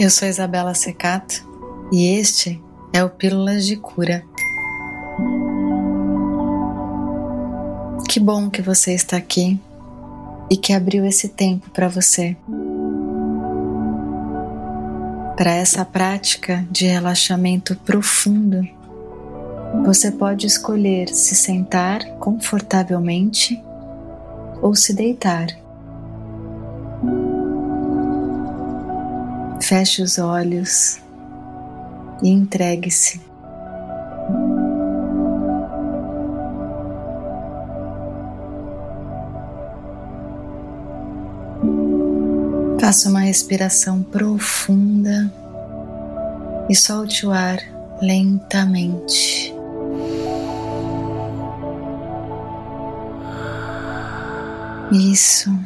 Eu sou Isabela Secato e este é o Pílulas de Cura. Que bom que você está aqui e que abriu esse tempo para você. Para essa prática de relaxamento profundo, você pode escolher se sentar confortavelmente ou se deitar. Feche os olhos e entregue-se. Faça uma respiração profunda e solte o ar lentamente. Isso.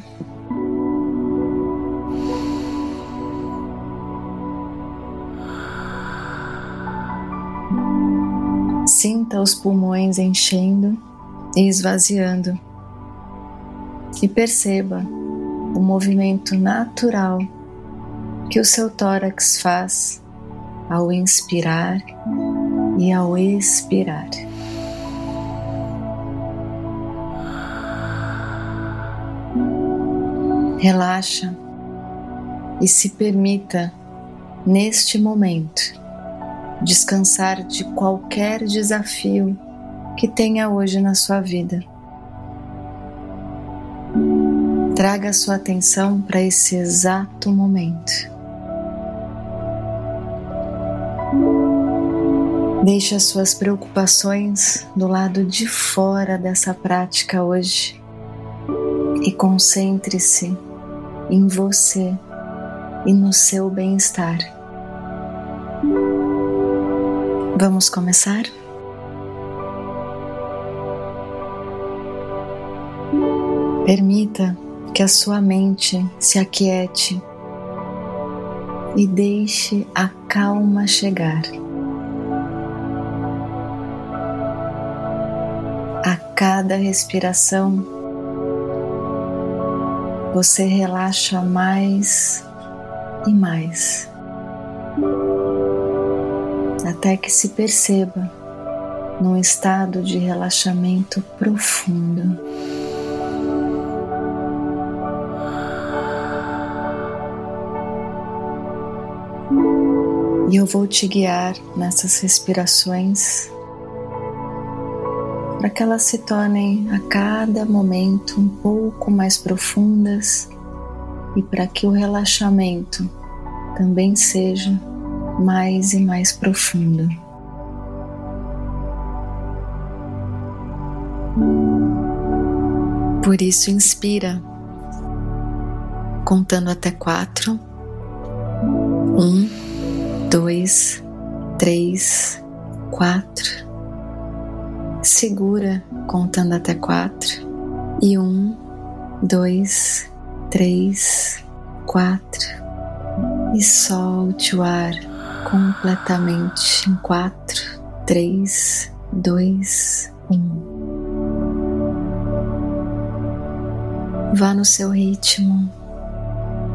Sinta os pulmões enchendo e esvaziando. E perceba o movimento natural que o seu tórax faz ao inspirar e ao expirar. Relaxa e se permita, neste momento, descansar de qualquer desafio que tenha hoje na sua vida. Traga sua atenção para esse exato momento. Deixe as suas preocupações do lado de fora dessa prática hoje e concentre-se em você e no seu bem-estar. Vamos começar? Permita que a sua mente se aquiete e deixe a calma chegar. A cada respiração, você relaxa mais e mais até que se perceba num estado de relaxamento profundo. E eu vou te guiar nessas respirações para que elas se tornem a cada momento um pouco mais profundas e para que o relaxamento também seja mais e mais profundo. Por isso, inspira, contando até quatro. Um, dois, três, quatro. Segura, contando até quatro. E um, dois, três, quatro. E solte o ar completamente em quatro, três, dois, um. Vá no seu ritmo.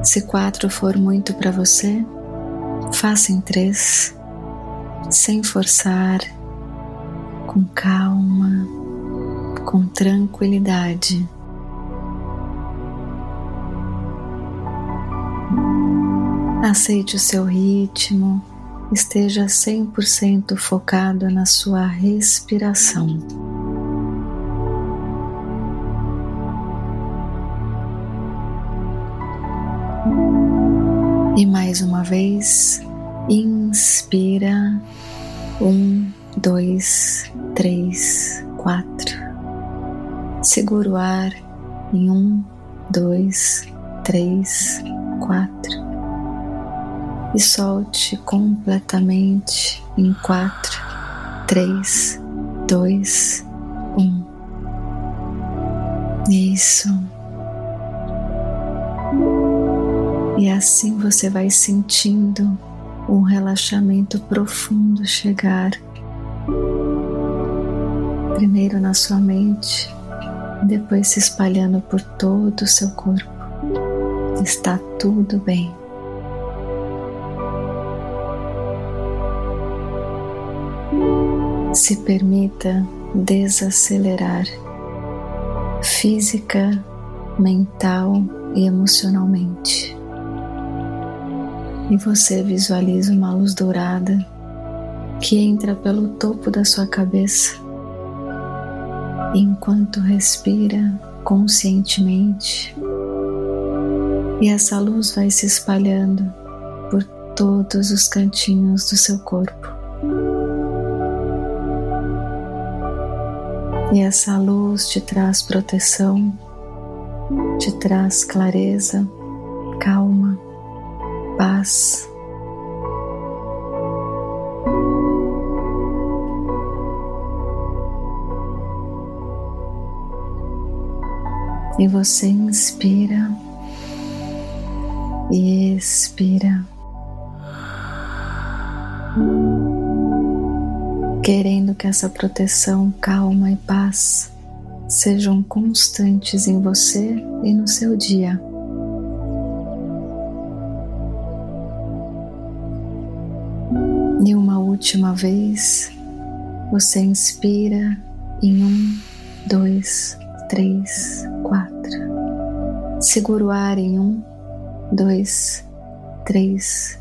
Se quatro for muito para você, faça em três, sem forçar, com calma, com tranquilidade. Aceite o seu ritmo esteja 100% focado na sua respiração. E mais uma vez, inspira. Um, dois, três, quatro. Segura o ar em um, dois, três, e solte completamente em quatro, três, dois, um. Isso. E assim você vai sentindo um relaxamento profundo chegar. Primeiro na sua mente, depois se espalhando por todo o seu corpo. Está tudo bem. Se permita desacelerar física, mental e emocionalmente. E você visualiza uma luz dourada que entra pelo topo da sua cabeça. Enquanto respira conscientemente, e essa luz vai se espalhando por todos os cantinhos do seu corpo. E essa luz te traz proteção, te traz clareza, calma, paz. E você inspira e expira, querendo que essa proteção, calma e paz sejam constantes em você e no seu dia. E uma última vez, você inspira em um, dois, três, quatro. Segura o ar em um, dois, três,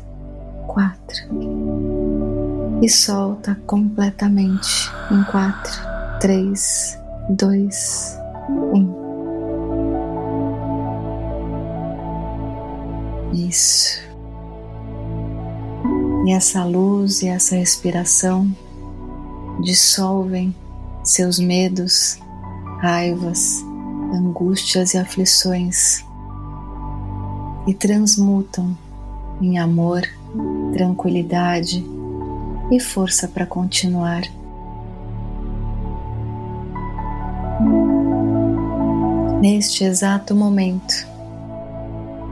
quatro. E solta completamente em quatro, três, dois, um. Isso. E essa luz e essa respiração dissolvem seus medos, raivas, angústias e aflições e transmutam em amor, tranquilidade e força para continuar. Neste exato momento,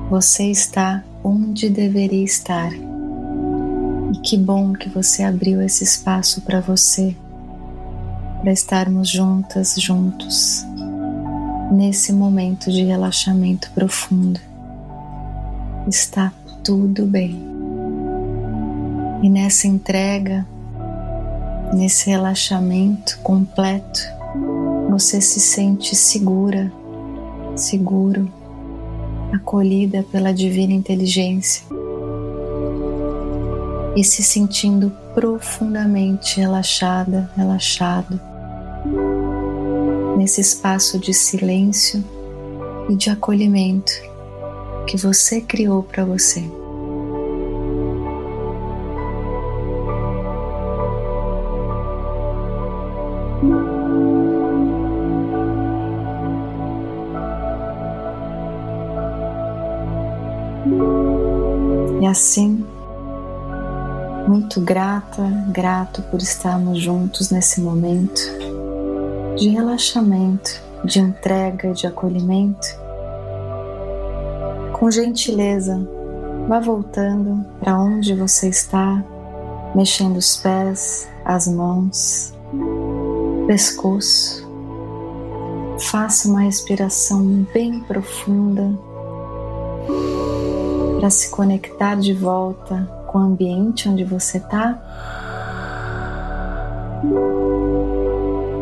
você está onde deveria estar. E que bom que você abriu esse espaço para você, para estarmos juntas, juntos, nesse momento de relaxamento profundo está tudo bem. E nessa entrega, nesse relaxamento completo, você se sente segura, seguro, acolhida pela divina inteligência e se sentindo profundamente relaxada, relaxado nesse espaço de silêncio e de acolhimento que você criou para você. Assim, muito grata, grato por estarmos juntos nesse momento de relaxamento, de entrega, de acolhimento com gentileza, vá voltando para onde você está, mexendo os pés, as mãos, pescoço. Faça uma respiração bem profunda para se conectar de volta com o ambiente onde você está.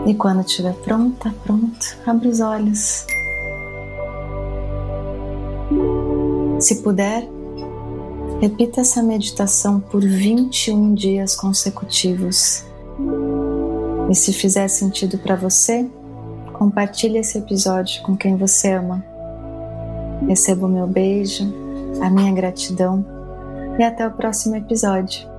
E quando estiver pronta, pronto, abre os olhos. Se puder, repita essa meditação por 21 dias consecutivos. E se fizer sentido para você, compartilhe esse episódio com quem você ama. Receba o meu beijo, a minha gratidão e até o próximo episódio.